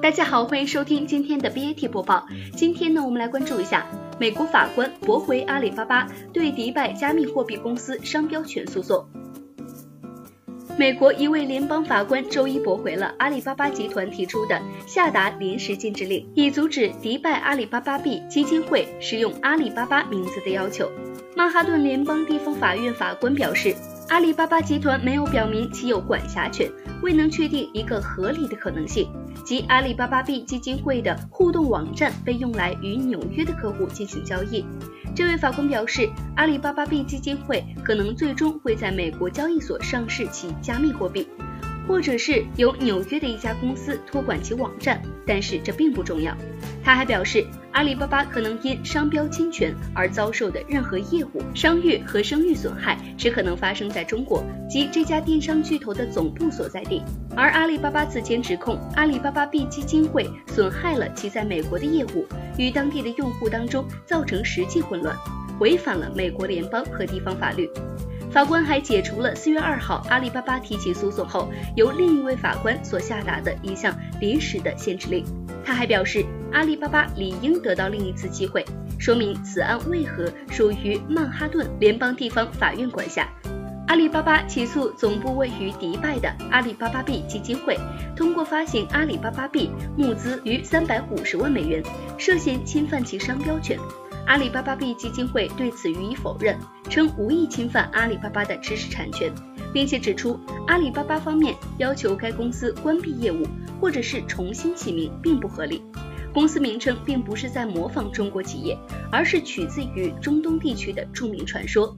大家好，欢迎收听今天的 BAT 播报。今天呢，我们来关注一下美国法官驳回阿里巴巴对迪拜加密货币公司商标权诉讼。美国一位联邦法官周一驳回了阿里巴巴集团提出的下达临时禁止令，以阻止迪拜阿里巴巴币基金会使用阿里巴巴名字的要求。曼哈顿联邦地方法院法官表示，阿里巴巴集团没有表明其有管辖权，未能确定一个合理的可能性。即阿里巴巴币基金会的互动网站被用来与纽约的客户进行交易。这位法官表示，阿里巴巴币基金会可能最终会在美国交易所上市其加密货币。或者是由纽约的一家公司托管其网站，但是这并不重要。他还表示，阿里巴巴可能因商标侵权而遭受的任何业务、商誉和声誉损害，只可能发生在中国及这家电商巨头的总部所在地。而阿里巴巴此前指控阿里巴巴币基金会损害了其在美国的业务，与当地的用户当中造成实际混乱，违反了美国联邦和地方法律。法官还解除了四月二号阿里巴巴提起诉讼后由另一位法官所下达的一项临时的限制令。他还表示，阿里巴巴理应得到另一次机会，说明此案为何属于曼哈顿联邦地方法院管辖。阿里巴巴起诉总部位于迪拜的阿里巴巴币基金会，通过发行阿里巴巴币募资逾三百五十万美元，涉嫌侵犯其商标权。阿里巴巴币基金会对此予以否认，称无意侵犯阿里巴巴的知识产权，并且指出阿里巴巴方面要求该公司关闭业务或者是重新起名并不合理。公司名称并不是在模仿中国企业，而是取自于中东地区的著名传说。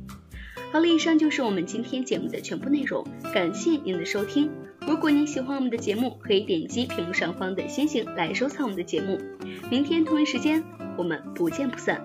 好了，以上就是我们今天节目的全部内容，感谢您的收听。如果您喜欢我们的节目，可以点击屏幕上方的星星来收藏我们的节目。明天同一时间，我们不见不散。